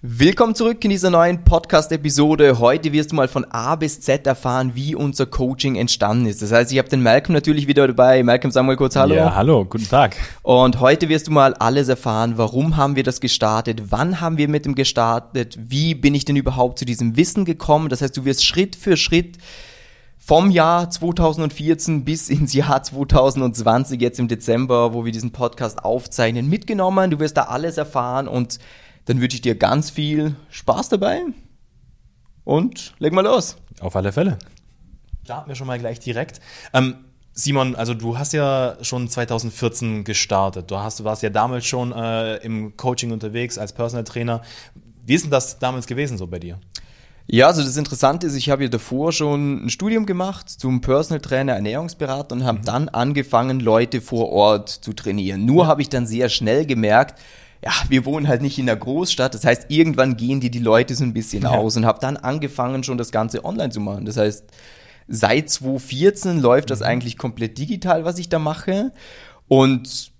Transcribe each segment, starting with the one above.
Willkommen zurück in dieser neuen Podcast-Episode. Heute wirst du mal von A bis Z erfahren, wie unser Coaching entstanden ist. Das heißt, ich habe den Malcolm natürlich wieder dabei. Malcolm, sag mal kurz Hallo. Ja, hallo, guten Tag. Und heute wirst du mal alles erfahren, warum haben wir das gestartet, wann haben wir mit dem gestartet, wie bin ich denn überhaupt zu diesem Wissen gekommen. Das heißt, du wirst Schritt für Schritt vom Jahr 2014 bis ins Jahr 2020, jetzt im Dezember, wo wir diesen Podcast aufzeichnen, mitgenommen. Du wirst da alles erfahren und dann wünsche ich dir ganz viel Spaß dabei und leg mal los. Auf alle Fälle. Starten wir schon mal gleich direkt. Ähm, Simon, also du hast ja schon 2014 gestartet. Du, hast, du warst ja damals schon äh, im Coaching unterwegs als Personal Trainer. Wie ist denn das damals gewesen so bei dir? Ja, also das Interessante ist, ich habe ja davor schon ein Studium gemacht zum Personal Trainer, Ernährungsberater und habe mhm. dann angefangen, Leute vor Ort zu trainieren. Nur habe ich dann sehr schnell gemerkt, ja, wir wohnen halt nicht in der Großstadt. Das heißt, irgendwann gehen die, die Leute so ein bisschen ja. aus und habe dann angefangen, schon das Ganze online zu machen. Das heißt, seit 2014 läuft das mhm. eigentlich komplett digital, was ich da mache. Und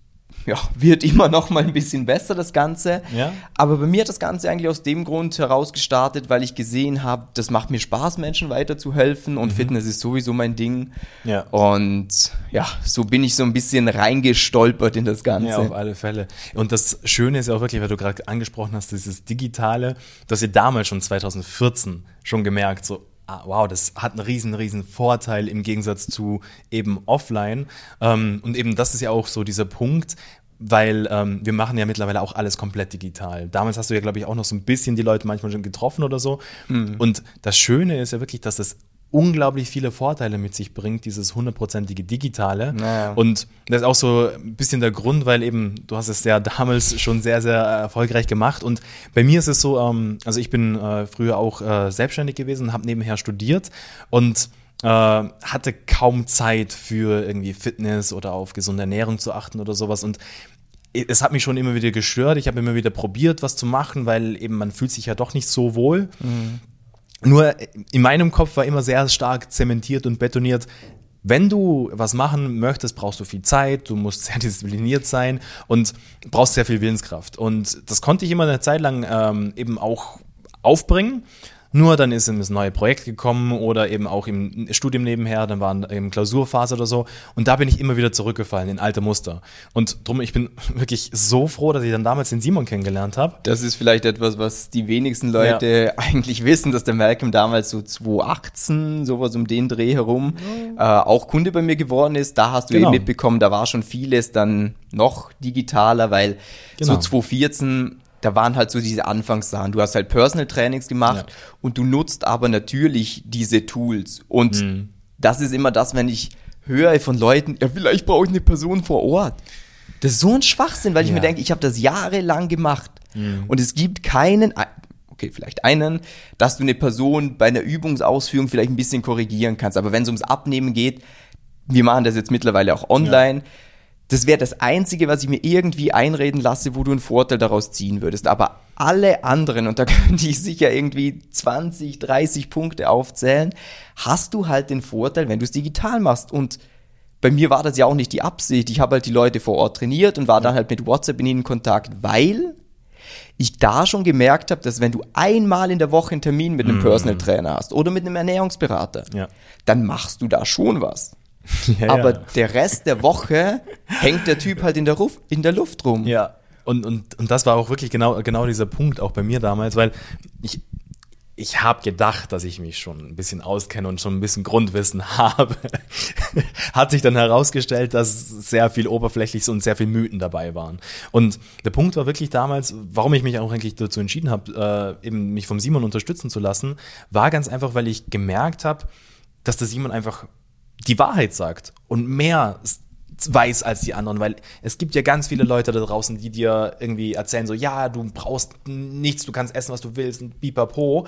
ja, wird immer noch mal ein bisschen besser, das Ganze. Ja. Aber bei mir hat das Ganze eigentlich aus dem Grund heraus gestartet, weil ich gesehen habe, das macht mir Spaß, Menschen weiterzuhelfen und mhm. Fitness ist sowieso mein Ding. Ja. Und ja, so bin ich so ein bisschen reingestolpert in das Ganze. Ja, auf alle Fälle. Und das Schöne ist ja auch wirklich, weil du gerade angesprochen hast, dieses Digitale, dass ihr damals schon 2014 schon gemerkt, so, wow, das hat einen riesen, riesen Vorteil im Gegensatz zu eben offline. Ähm, und eben das ist ja auch so dieser Punkt, weil ähm, wir machen ja mittlerweile auch alles komplett digital. Damals hast du ja, glaube ich, auch noch so ein bisschen die Leute manchmal schon getroffen oder so. Mhm. Und das Schöne ist ja wirklich, dass es unglaublich viele Vorteile mit sich bringt, dieses hundertprozentige Digitale. Naja. Und das ist auch so ein bisschen der Grund, weil eben, du hast es ja damals schon sehr, sehr erfolgreich gemacht. Und bei mir ist es so, ähm, also ich bin äh, früher auch äh, selbstständig gewesen, habe nebenher studiert und äh, hatte kaum Zeit für irgendwie Fitness oder auf gesunde Ernährung zu achten oder sowas. Und es hat mich schon immer wieder gestört. Ich habe immer wieder probiert, was zu machen, weil eben man fühlt sich ja doch nicht so wohl. Mhm. Nur in meinem Kopf war immer sehr stark zementiert und betoniert, wenn du was machen möchtest, brauchst du viel Zeit, du musst sehr diszipliniert sein und brauchst sehr viel Willenskraft. Und das konnte ich immer eine Zeit lang ähm, eben auch aufbringen. Nur dann ist in das neue Projekt gekommen oder eben auch im Studium nebenher, dann waren eben Klausurphase oder so. Und da bin ich immer wieder zurückgefallen in alte Muster. Und drum, ich bin wirklich so froh, dass ich dann damals den Simon kennengelernt habe. Das ist vielleicht etwas, was die wenigsten Leute ja. eigentlich wissen, dass der Malcolm damals so 2018, sowas um den Dreh herum, mhm. äh, auch Kunde bei mir geworden ist. Da hast du genau. eben mitbekommen, da war schon vieles dann noch digitaler, weil genau. so 2014 da waren halt so diese Anfangssachen. Du hast halt Personal Trainings gemacht ja. und du nutzt aber natürlich diese Tools. Und mhm. das ist immer das, wenn ich höre von Leuten, ja, vielleicht brauche ich eine Person vor Ort. Das ist so ein Schwachsinn, weil ich mir denke, ich habe das jahrelang gemacht mhm. und es gibt keinen, okay, vielleicht einen, dass du eine Person bei einer Übungsausführung vielleicht ein bisschen korrigieren kannst. Aber wenn es ums Abnehmen geht, wir machen das jetzt mittlerweile auch online. Ja das wäre das Einzige, was ich mir irgendwie einreden lasse, wo du einen Vorteil daraus ziehen würdest. Aber alle anderen, und da könnte ich sicher irgendwie 20, 30 Punkte aufzählen, hast du halt den Vorteil, wenn du es digital machst. Und bei mir war das ja auch nicht die Absicht. Ich habe halt die Leute vor Ort trainiert und war dann halt mit WhatsApp in ihnen Kontakt, weil ich da schon gemerkt habe, dass wenn du einmal in der Woche einen Termin mit einem mm. Personal Trainer hast oder mit einem Ernährungsberater, ja. dann machst du da schon was. Ja, aber ja. der Rest der Woche hängt der Typ halt in der, Ruf, in der Luft rum. Ja. Und, und, und das war auch wirklich genau, genau dieser Punkt auch bei mir damals, weil ich, ich habe gedacht, dass ich mich schon ein bisschen auskenne und schon ein bisschen Grundwissen habe. Hat sich dann herausgestellt, dass sehr viel Oberflächliches und sehr viel Mythen dabei waren. Und der Punkt war wirklich damals, warum ich mich auch eigentlich dazu entschieden habe, äh, eben mich vom Simon unterstützen zu lassen, war ganz einfach, weil ich gemerkt habe, dass der Simon einfach die Wahrheit sagt und mehr weiß als die anderen, weil es gibt ja ganz viele Leute da draußen, die dir irgendwie erzählen so, ja, du brauchst nichts, du kannst essen, was du willst, und bipapo.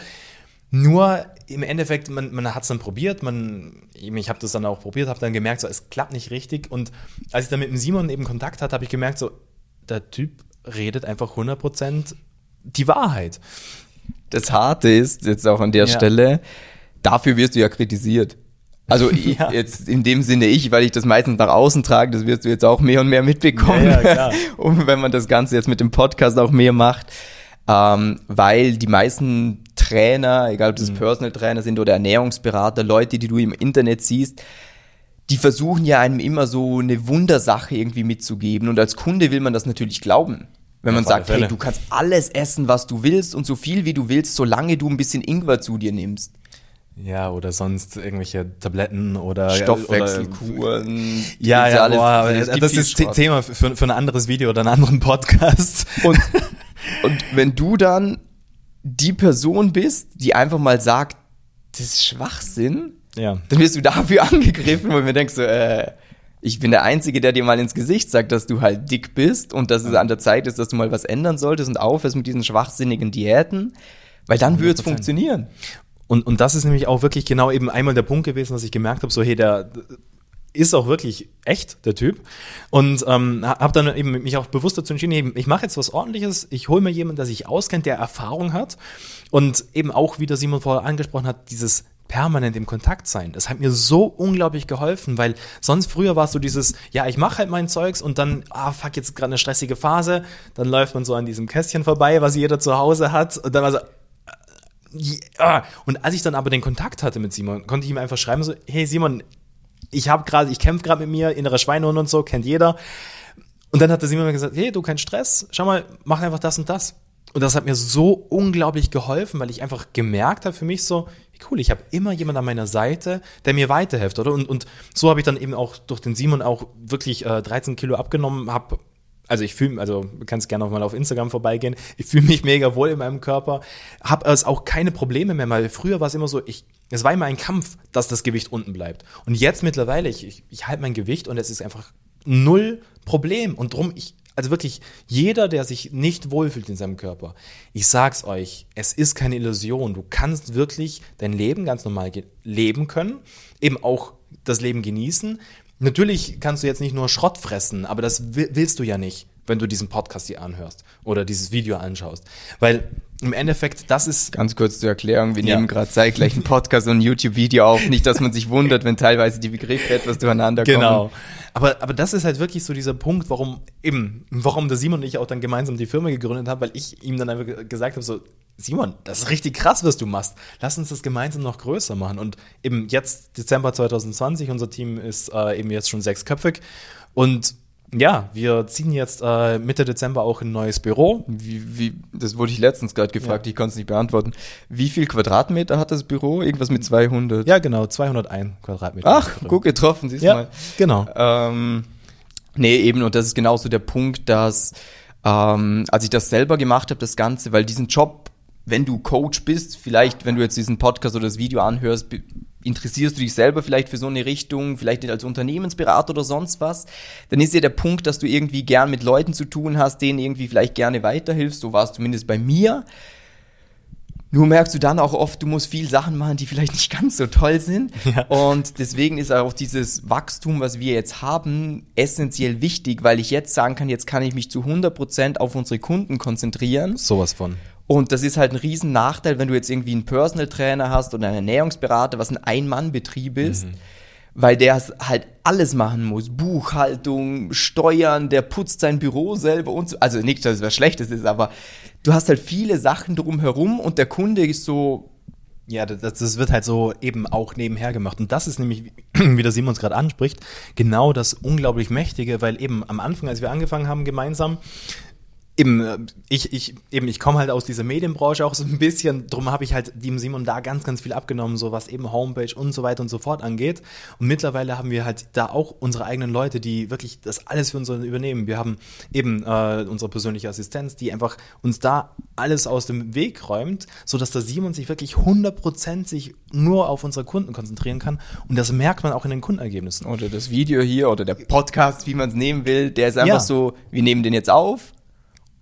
Nur im Endeffekt, man, man hat es dann probiert, man, ich habe das dann auch probiert, habe dann gemerkt, so, es klappt nicht richtig. Und als ich dann mit dem Simon eben Kontakt hatte, habe ich gemerkt, so, der Typ redet einfach 100% die Wahrheit. Das Harte ist, jetzt auch an der ja. Stelle, dafür wirst du ja kritisiert. Also ja. jetzt in dem Sinne ich, weil ich das meistens nach außen trage, das wirst du jetzt auch mehr und mehr mitbekommen. Ja, ja, und wenn man das Ganze jetzt mit dem Podcast auch mehr macht. ähm, weil die meisten Trainer, egal ob das mhm. Personal Trainer sind oder Ernährungsberater, Leute, die du im Internet siehst, die versuchen ja einem immer so eine Wundersache irgendwie mitzugeben. Und als Kunde will man das natürlich glauben. Wenn man sagt, hey, du kannst alles essen, was du willst und so viel wie du willst, solange du ein bisschen Ingwer zu dir nimmst. Ja, oder sonst irgendwelche Tabletten oder Stoffwechselkuren. ja, ja, boah, das ist Spaß. Thema für, für ein anderes Video oder einen anderen Podcast. Und, und wenn du dann die Person bist, die einfach mal sagt, das ist Schwachsinn, ja. dann wirst du dafür angegriffen, weil mir denkst so, äh, ich bin der Einzige, der dir mal ins Gesicht sagt, dass du halt dick bist und dass es an der Zeit ist, dass du mal was ändern solltest und aufhörst mit diesen schwachsinnigen Diäten, weil dann würde es funktionieren. Und, und das ist nämlich auch wirklich genau eben einmal der Punkt gewesen, dass ich gemerkt habe, so hey, der ist auch wirklich echt, der Typ. Und ähm, habe dann eben mich auch bewusst dazu entschieden, eben, ich mache jetzt was ordentliches, ich hole mir jemanden, der sich auskennt, der Erfahrung hat und eben auch, wie der Simon vorher angesprochen hat, dieses permanent im Kontakt sein. Das hat mir so unglaublich geholfen, weil sonst früher war es so dieses, ja, ich mache halt mein Zeugs und dann, ah, fuck, jetzt gerade eine stressige Phase, dann läuft man so an diesem Kästchen vorbei, was jeder zu Hause hat und dann war so, ja. Und als ich dann aber den Kontakt hatte mit Simon, konnte ich ihm einfach schreiben so, hey Simon, ich habe gerade, ich kämpfe gerade mit mir, innere Schweinehund und so, kennt jeder. Und dann hat der Simon mir gesagt, hey, du kein Stress, schau mal, mach einfach das und das. Und das hat mir so unglaublich geholfen, weil ich einfach gemerkt habe für mich so, cool, ich habe immer jemand an meiner Seite, der mir weiterhilft, oder? Und, und so habe ich dann eben auch durch den Simon auch wirklich äh, 13 Kilo abgenommen, habe also ich fühle, also du kannst gerne auch mal auf Instagram vorbeigehen. Ich fühle mich mega wohl in meinem Körper, habe also auch keine Probleme mehr, weil früher war es immer so, ich, es war immer ein Kampf, dass das Gewicht unten bleibt. Und jetzt mittlerweile, ich, ich, ich halte mein Gewicht und es ist einfach null Problem. Und drum, ich, also wirklich, jeder, der sich nicht wohlfühlt in seinem Körper, ich sag's euch, es ist keine Illusion. Du kannst wirklich dein Leben ganz normal leben können, eben auch das Leben genießen. Natürlich kannst du jetzt nicht nur Schrott fressen, aber das willst du ja nicht, wenn du diesen Podcast hier anhörst oder dieses Video anschaust. Weil im Endeffekt, das ist. Ganz kurz zur Erklärung, wir ja. nehmen gerade zeitgleich einen Podcast und ein YouTube-Video auf. Nicht, dass man sich wundert, wenn teilweise die Begriffe etwas durcheinander kommen. Genau. Aber, aber das ist halt wirklich so dieser Punkt, warum eben, warum der Simon und ich auch dann gemeinsam die Firma gegründet haben, weil ich ihm dann einfach gesagt habe, so, Simon, das ist richtig krass, was du machst. Lass uns das gemeinsam noch größer machen. Und eben jetzt, Dezember 2020, unser Team ist äh, eben jetzt schon sechsköpfig. Und ja, wir ziehen jetzt äh, Mitte Dezember auch ein neues Büro. Wie, wie, das wurde ich letztens gerade gefragt, ja. ich konnte es nicht beantworten. Wie viel Quadratmeter hat das Büro? Irgendwas mit 200? Ja, genau, 201 Quadratmeter. Ach, gut getroffen, siehst du ja, mal. genau. Ähm, nee, eben, und das ist genauso der Punkt, dass ähm, als ich das selber gemacht habe, das Ganze, weil diesen Job, wenn du Coach bist, vielleicht, wenn du jetzt diesen Podcast oder das Video anhörst, interessierst du dich selber vielleicht für so eine Richtung, vielleicht als Unternehmensberater oder sonst was, dann ist ja der Punkt, dass du irgendwie gern mit Leuten zu tun hast, denen irgendwie vielleicht gerne weiterhilfst. So war es zumindest bei mir. Nur merkst du dann auch oft, du musst viel Sachen machen, die vielleicht nicht ganz so toll sind. Ja. Und deswegen ist auch dieses Wachstum, was wir jetzt haben, essentiell wichtig, weil ich jetzt sagen kann, jetzt kann ich mich zu 100% auf unsere Kunden konzentrieren. Sowas von. Und das ist halt ein riesen Nachteil, wenn du jetzt irgendwie einen Personal Trainer hast oder einen Ernährungsberater, was ein Ein-Mann-Betrieb ist. Mhm. Weil der halt alles machen muss. Buchhaltung, Steuern, der putzt sein Büro selber und so. Also nicht, dass es was Schlechtes ist, aber du hast halt viele Sachen drumherum und der Kunde ist so, ja, das, das, wird halt so eben auch nebenher gemacht. Und das ist nämlich, wie der Simon es gerade anspricht, genau das unglaublich Mächtige, weil eben am Anfang, als wir angefangen haben gemeinsam, eben, äh, ich, ich, eben, ich komme halt aus dieser Medienbranche auch so ein bisschen, darum habe ich halt dem Simon da ganz, ganz viel abgenommen, so was eben Homepage und so weiter und so fort angeht. Und mittlerweile haben wir halt da auch unsere eigenen Leute, die wirklich das alles für uns übernehmen. Wir haben eben äh, unsere persönliche Assistenz, die einfach uns da alles aus dem Weg räumt, sodass der Simon sich wirklich 100% sich nur auf unsere Kunden konzentrieren kann. Und das merkt man auch in den Kundenergebnissen. Oder das Video hier oder der Podcast, wie man es nehmen will, der ist einfach ja. so, wir nehmen den jetzt auf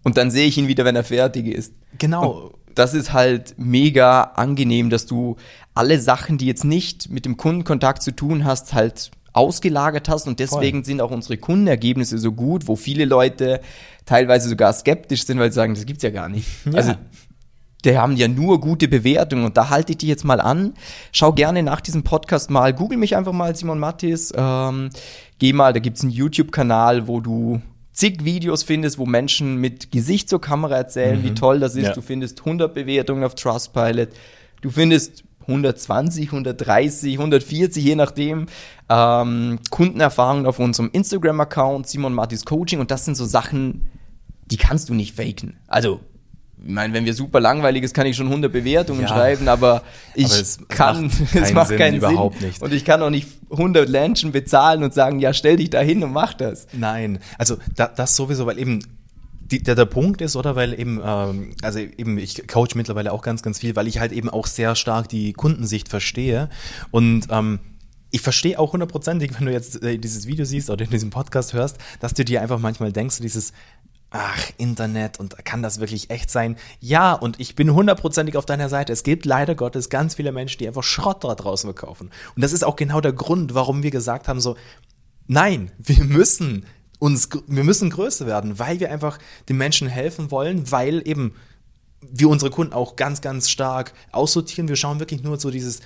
und dann sehe ich ihn wieder, wenn er fertig ist. Genau. Und das ist halt mega angenehm, dass du alle Sachen, die jetzt nicht mit dem Kundenkontakt zu tun hast, halt ausgelagert hast und deswegen Voll. sind auch unsere Kundenergebnisse so gut, wo viele Leute teilweise sogar skeptisch sind, weil sie sagen, das gibt's ja gar nicht. Ja. Also die haben ja nur gute Bewertungen und da halte ich dich jetzt mal an. Schau gerne nach diesem Podcast mal, google mich einfach mal Simon Mattis, ähm, geh mal, da gibt's einen YouTube-Kanal, wo du zig Videos findest, wo Menschen mit Gesicht zur Kamera erzählen, mhm. wie toll das ist. Ja. Du findest 100 Bewertungen auf Trustpilot. Du findest 120, 130, 140, je nachdem, ähm, Kundenerfahrungen auf unserem Instagram-Account, Simon Martis Coaching. Und das sind so Sachen, die kannst du nicht faken. Also, ich meine, wenn wir super langweilig ist, kann ich schon 100 Bewertungen ja, schreiben, aber ich aber es kann, macht es macht Sinn, keinen überhaupt Sinn. nicht. Und ich kann auch nicht 100 Menschen bezahlen und sagen, ja, stell dich da hin und mach das. Nein, also da, das sowieso, weil eben die, der, der Punkt ist, oder weil eben, ähm, also eben, ich coach mittlerweile auch ganz, ganz viel, weil ich halt eben auch sehr stark die Kundensicht verstehe und ähm, ich verstehe auch hundertprozentig, wenn du jetzt äh, dieses Video siehst oder in diesem Podcast hörst, dass du dir einfach manchmal denkst, dieses, ach, Internet und kann das wirklich echt sein? Ja, und ich bin hundertprozentig auf deiner Seite. Es gibt leider Gottes ganz viele Menschen, die einfach Schrott da draußen verkaufen. Und das ist auch genau der Grund, warum wir gesagt haben, so, nein, wir müssen uns, wir müssen größer werden, weil wir einfach den Menschen helfen wollen, weil eben wir unsere Kunden auch ganz, ganz stark aussortieren. Wir schauen wirklich nur so dieses,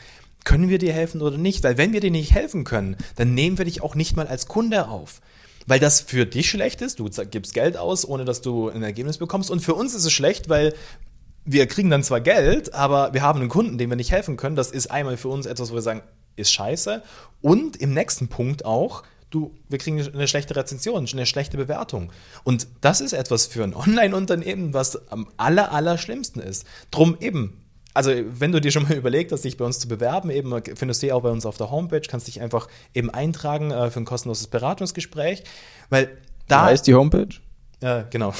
können wir dir helfen oder nicht? Weil wenn wir dir nicht helfen können, dann nehmen wir dich auch nicht mal als Kunde auf. Weil das für dich schlecht ist, du gibst Geld aus, ohne dass du ein Ergebnis bekommst. Und für uns ist es schlecht, weil wir kriegen dann zwar Geld, aber wir haben einen Kunden, dem wir nicht helfen können. Das ist einmal für uns etwas, wo wir sagen, ist scheiße. Und im nächsten Punkt auch, du, wir kriegen eine schlechte Rezension, eine schlechte Bewertung. Und das ist etwas für ein Online-Unternehmen, was am aller, aller schlimmsten ist. Drum eben, also wenn du dir schon mal überlegt hast, dich bei uns zu bewerben, eben findest du die auch bei uns auf der Homepage, kannst dich einfach eben eintragen äh, für ein kostenloses Beratungsgespräch, weil da ist die Homepage. Ja, genau.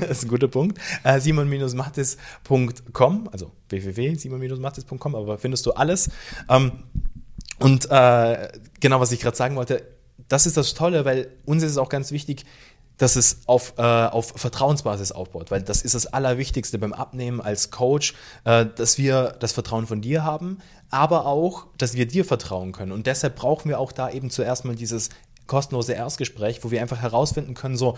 das ist ein guter Punkt. Äh, simon-mattes.com, also www.simon-mattes.com, aber findest du alles. Ähm, und äh, genau, was ich gerade sagen wollte, das ist das Tolle, weil uns ist es auch ganz wichtig, dass es auf, äh, auf Vertrauensbasis aufbaut, weil das ist das Allerwichtigste beim Abnehmen als Coach, äh, dass wir das Vertrauen von dir haben, aber auch, dass wir dir vertrauen können. Und deshalb brauchen wir auch da eben zuerst mal dieses kostenlose Erstgespräch, wo wir einfach herausfinden können, so,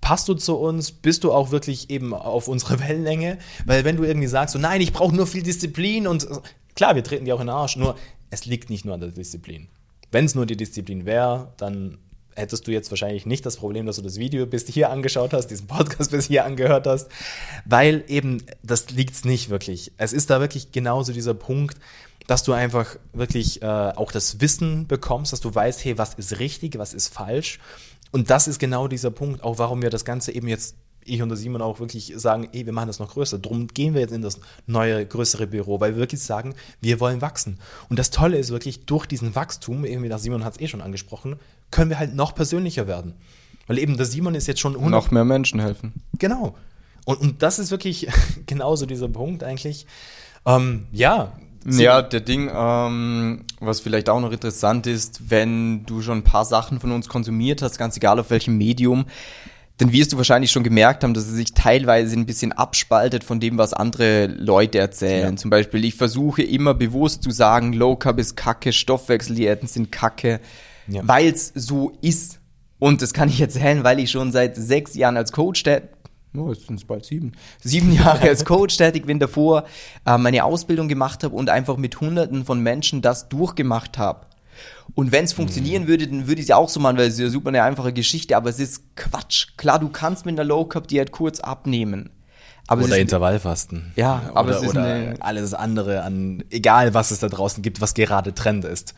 passt du zu uns? Bist du auch wirklich eben auf unserer Wellenlänge? Weil wenn du irgendwie sagst, so, nein, ich brauche nur viel Disziplin und klar, wir treten dir auch in den Arsch, nur es liegt nicht nur an der Disziplin. Wenn es nur die Disziplin wäre, dann hättest du jetzt wahrscheinlich nicht das Problem, dass du das Video bis hier angeschaut hast, diesen Podcast bis hier angehört hast, weil eben das liegt nicht wirklich. Es ist da wirklich genauso dieser Punkt, dass du einfach wirklich äh, auch das Wissen bekommst, dass du weißt, hey, was ist richtig, was ist falsch. Und das ist genau dieser Punkt, auch warum wir das Ganze eben jetzt ich und der Simon auch wirklich sagen, ey, wir machen das noch größer. Drum gehen wir jetzt in das neue, größere Büro, weil wir wirklich sagen, wir wollen wachsen. Und das Tolle ist wirklich, durch diesen Wachstum, irgendwie, das Simon hat es eh schon angesprochen, können wir halt noch persönlicher werden. Weil eben der Simon ist jetzt schon... Noch mehr Menschen helfen. Genau. Und, und das ist wirklich genauso dieser Punkt eigentlich. Ähm, ja, ja, der Ding, ähm, was vielleicht auch noch interessant ist, wenn du schon ein paar Sachen von uns konsumiert hast, ganz egal auf welchem Medium, dann wirst du wahrscheinlich schon gemerkt haben, dass es sich teilweise ein bisschen abspaltet von dem, was andere Leute erzählen. Ja. Zum Beispiel, ich versuche immer bewusst zu sagen, Low Carb ist Kacke, Stoffwechseldiäten sind Kacke, ja. weil es so ist. Und das kann ich erzählen, weil ich schon seit sechs Jahren als Coach Oh, jetzt sind es bald sieben. Sieben Jahre als Coach tätig bin, davor äh, meine Ausbildung gemacht habe und einfach mit Hunderten von Menschen das durchgemacht habe. Und wenn es funktionieren mhm. würde, dann würde ich es ja auch so machen, weil es ist ja super eine einfache Geschichte, aber es ist Quatsch. Klar, du kannst mit einer Low Carb Diät kurz abnehmen. Aber oder Intervallfasten. Ja, oder, aber es ist oder alles andere an, egal was es da draußen gibt, was gerade Trend ist.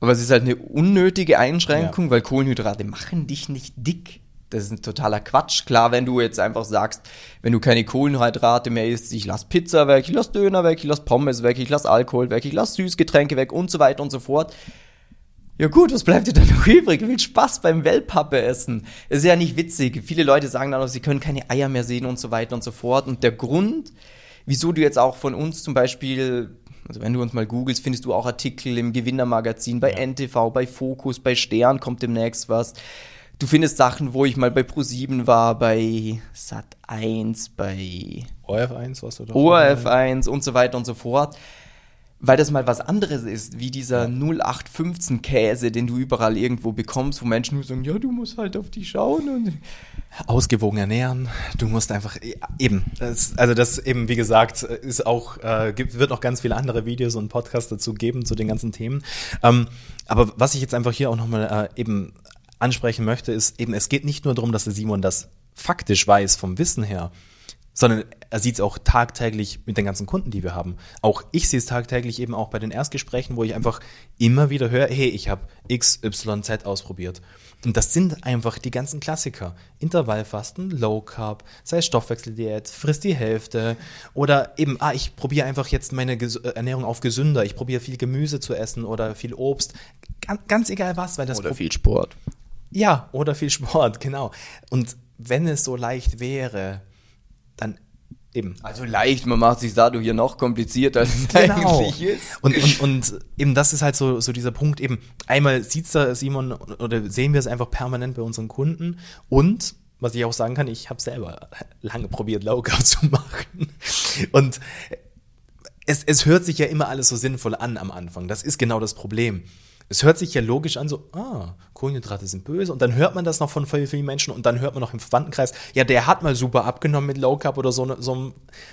Aber es ist halt eine unnötige Einschränkung, ja. weil Kohlenhydrate machen dich nicht dick das ist ein totaler Quatsch. Klar, wenn du jetzt einfach sagst, wenn du keine Kohlenhydrate mehr isst, ich lass Pizza weg, ich lass Döner weg, ich lass Pommes weg, ich lass Alkohol weg, ich lass Süßgetränke weg und so weiter und so fort. Ja gut, was bleibt dir dann noch übrig? Viel Spaß beim Wellpappe essen. ist ja nicht witzig. Viele Leute sagen dann auch, sie können keine Eier mehr sehen und so weiter und so fort. Und der Grund, wieso du jetzt auch von uns zum Beispiel, also wenn du uns mal googelst, findest du auch Artikel im Gewinnermagazin, bei ja. NTV, bei Focus, bei Stern kommt demnächst was Du findest Sachen, wo ich mal bei Pro7 war, bei Sat1, bei ORF1 warst du doch. ORF1 und so weiter und so fort. Weil das mal was anderes ist, wie dieser ja. 0815 Käse, den du überall irgendwo bekommst, wo Menschen nur sagen, ja, du musst halt auf die schauen und ausgewogen ernähren. Du musst einfach eben, das, also das eben wie gesagt ist auch äh, gibt, wird noch ganz viele andere Videos und Podcasts dazu geben zu den ganzen Themen. Ähm, aber was ich jetzt einfach hier auch nochmal äh, eben ansprechen möchte, ist eben, es geht nicht nur darum, dass der Simon das faktisch weiß vom Wissen her, sondern er sieht es auch tagtäglich mit den ganzen Kunden, die wir haben. Auch ich sehe es tagtäglich eben auch bei den Erstgesprächen, wo ich einfach immer wieder höre, hey, ich habe X, Y, Z ausprobiert. Und das sind einfach die ganzen Klassiker. Intervallfasten, Low Carb, sei es Stoffwechseldiät, frisst die Hälfte oder eben, ah, ich probiere einfach jetzt meine Ges äh, Ernährung auf gesünder, ich probiere viel Gemüse zu essen oder viel Obst. Ganz, ganz egal was, weil das. Oder viel Sport. Ja, oder viel Sport, genau. Und wenn es so leicht wäre, dann Eben. Also leicht, man macht sich dadurch hier noch komplizierter, als es genau. eigentlich ist. Und, und, und eben das ist halt so, so dieser Punkt, eben einmal sieht da Simon oder sehen wir es einfach permanent bei unseren Kunden und was ich auch sagen kann, ich habe selber lange probiert, Low Carb zu machen. Und es, es hört sich ja immer alles so sinnvoll an am Anfang. Das ist genau das Problem. Es hört sich ja logisch an, so, ah, Kohlenhydrate sind böse. Und dann hört man das noch von vielen Menschen und dann hört man noch im Verwandtenkreis, ja, der hat mal super abgenommen mit Low Carb oder so. Ne, so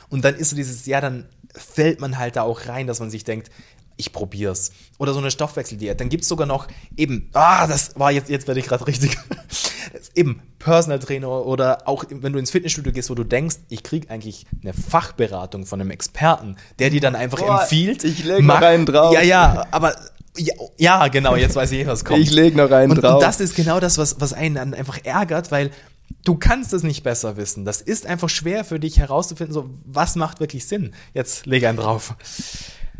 und dann ist so dieses, ja, dann fällt man halt da auch rein, dass man sich denkt, ich probier's. Oder so eine Stoffwechseldiät. Dann gibt's sogar noch eben, ah, das war jetzt, jetzt werde ich gerade richtig. eben Personal Trainer oder auch wenn du ins Fitnessstudio gehst, wo du denkst, ich krieg eigentlich eine Fachberatung von einem Experten, der dir dann einfach Boah, empfiehlt. Ich lege mal einen drauf. Ja, ja, aber ja, ja, genau, jetzt weiß ich, was kommt. Ich lege noch einen und, drauf. Und das ist genau das, was, was einen dann einfach ärgert, weil du kannst es nicht besser wissen. Das ist einfach schwer für dich herauszufinden, so, was macht wirklich Sinn. Jetzt lege einen drauf.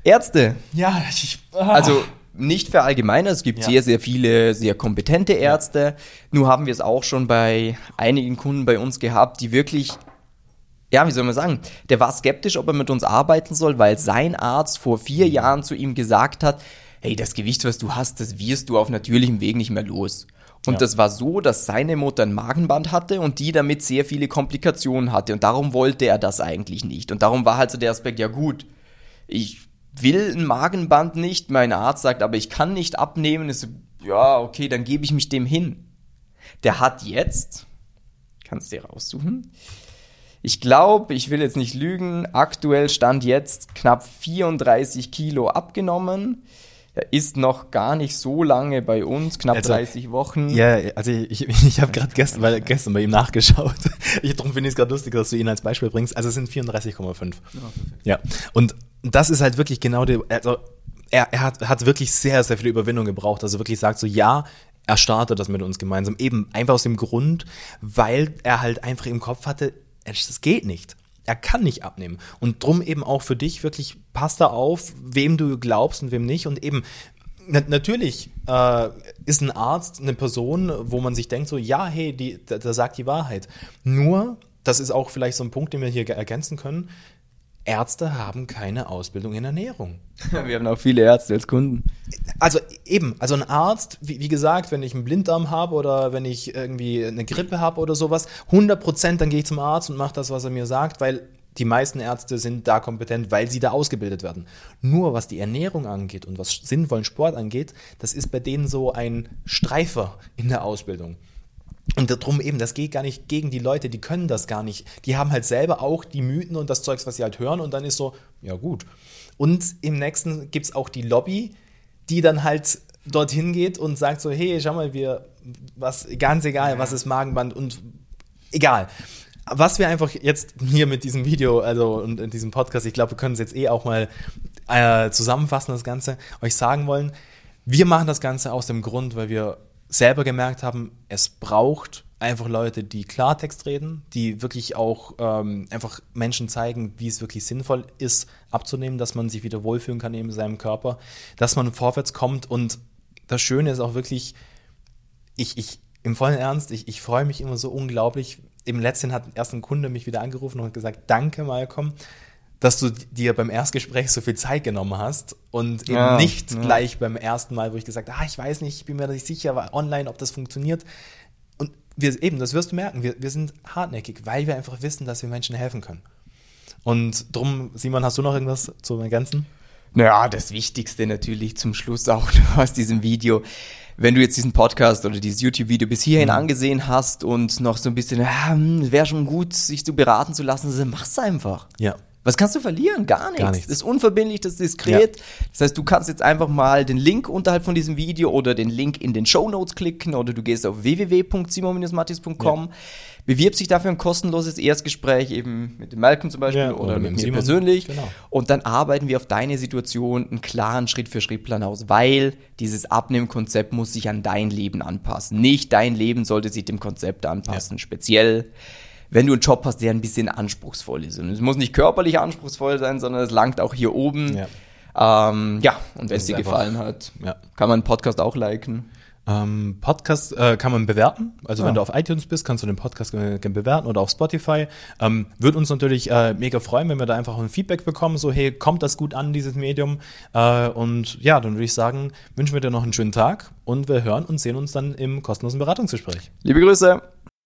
Ärzte. Ja, ich, ah. also nicht verallgemeinert. Es gibt ja. sehr, sehr viele sehr kompetente Ärzte. Ja. Nur haben wir es auch schon bei einigen Kunden bei uns gehabt, die wirklich ja, wie soll man sagen, der war skeptisch, ob er mit uns arbeiten soll, weil sein Arzt vor vier mhm. Jahren zu ihm gesagt hat, hey, das Gewicht, was du hast, das wirst du auf natürlichem Weg nicht mehr los. Und ja. das war so, dass seine Mutter ein Magenband hatte und die damit sehr viele Komplikationen hatte. Und darum wollte er das eigentlich nicht. Und darum war halt so der Aspekt, ja gut, ich will ein Magenband nicht. Mein Arzt sagt, aber ich kann nicht abnehmen. Ist, ja, okay, dann gebe ich mich dem hin. Der hat jetzt, kannst du dir raussuchen, ich glaube, ich will jetzt nicht lügen, aktuell stand jetzt knapp 34 Kilo abgenommen. Er ist noch gar nicht so lange bei uns, knapp also, 30 Wochen. Ja, also ich, ich, ich habe gerade gestern, weil gestern bei ihm nachgeschaut. Ich, darum finde ich es gerade lustig, dass du ihn als Beispiel bringst. Also es sind 34,5. Ja, ja. Und das ist halt wirklich genau der, also er, er hat, hat wirklich sehr, sehr viel Überwindung gebraucht. Also wirklich sagt so, ja, er startet das mit uns gemeinsam. Eben einfach aus dem Grund, weil er halt einfach im Kopf hatte, das geht nicht. Er kann nicht abnehmen. Und drum eben auch für dich wirklich, passt da auf, wem du glaubst und wem nicht. Und eben, na, natürlich äh, ist ein Arzt eine Person, wo man sich denkt, so, ja, hey, die, der, der sagt die Wahrheit. Nur, das ist auch vielleicht so ein Punkt, den wir hier ergänzen können, Ärzte haben keine Ausbildung in Ernährung. Wir haben auch viele Ärzte als Kunden. Also eben, also ein Arzt, wie, wie gesagt, wenn ich einen Blinddarm habe oder wenn ich irgendwie eine Grippe habe oder sowas, 100 Prozent, dann gehe ich zum Arzt und mache das, was er mir sagt, weil die meisten Ärzte sind da kompetent, weil sie da ausgebildet werden. Nur was die Ernährung angeht und was sinnvollen Sport angeht, das ist bei denen so ein Streifer in der Ausbildung. Und darum eben, das geht gar nicht gegen die Leute, die können das gar nicht. Die haben halt selber auch die Mythen und das Zeugs, was sie halt hören, und dann ist so, ja gut. Und im nächsten gibt es auch die Lobby, die dann halt dorthin geht und sagt so, hey, schau mal, wir, was, ganz egal, was ist Magenband und egal. Was wir einfach jetzt hier mit diesem Video, also und in diesem Podcast, ich glaube, wir können es jetzt eh auch mal äh, zusammenfassen, das Ganze, euch sagen wollen. Wir machen das Ganze aus dem Grund, weil wir selber gemerkt haben, es braucht einfach Leute, die Klartext reden, die wirklich auch ähm, einfach Menschen zeigen, wie es wirklich sinnvoll ist, abzunehmen, dass man sich wieder wohlfühlen kann in seinem Körper, dass man vorwärts kommt und das Schöne ist auch wirklich, ich, ich im vollen Ernst, ich, ich freue mich immer so unglaublich. Im letzten hat erst ein Kunde mich wieder angerufen und gesagt, danke Malcolm, dass du dir beim Erstgespräch so viel Zeit genommen hast und eben ja, nicht ja. gleich beim ersten Mal, wo ich gesagt habe, ah, ich weiß nicht, ich bin mir nicht sicher online, ob das funktioniert. Und wir eben, das wirst du merken, wir, wir sind hartnäckig, weil wir einfach wissen, dass wir Menschen helfen können. Und drum, Simon, hast du noch irgendwas zu ergänzen? Naja, das Wichtigste natürlich zum Schluss auch aus diesem Video. Wenn du jetzt diesen Podcast oder dieses YouTube-Video bis hierhin mhm. angesehen hast und noch so ein bisschen, ja, hm, wäre schon gut, sich zu beraten zu lassen, dann mach's einfach. Ja Was kannst du verlieren? Gar nichts. Gar nichts. Das ist unverbindlich, das ist diskret. Ja. Das heißt, du kannst jetzt einfach mal den Link unterhalb von diesem Video oder den Link in den Show Notes klicken oder du gehst auf www.simon-mattis.com. Ja. Bewirb sich dafür ein kostenloses Erstgespräch eben mit dem Malcolm zum Beispiel ja, oder, oder, mit, mit mir Simon. persönlich. Genau. Und dann arbeiten wir auf deine Situation einen klaren Schritt-für-Schritt-Plan aus, weil dieses Abnehmkonzept muss sich an dein Leben anpassen. Nicht dein Leben sollte sich dem Konzept anpassen. Speziell wenn du einen Job hast, der ein bisschen anspruchsvoll ist. Und es muss nicht körperlich anspruchsvoll sein, sondern es langt auch hier oben. Ja, ähm, ja und wenn es dir gefallen hat, ja. kann man einen Podcast auch liken. Ähm, Podcast äh, kann man bewerten. Also ja. wenn du auf iTunes bist, kannst du den Podcast gerne bewerten oder auf Spotify. Ähm, Würde uns natürlich äh, mega freuen, wenn wir da einfach ein Feedback bekommen. So, hey, kommt das gut an, dieses Medium? Äh, und ja, dann würde ich sagen, wünschen wir dir noch einen schönen Tag und wir hören und sehen uns dann im kostenlosen Beratungsgespräch. Liebe Grüße.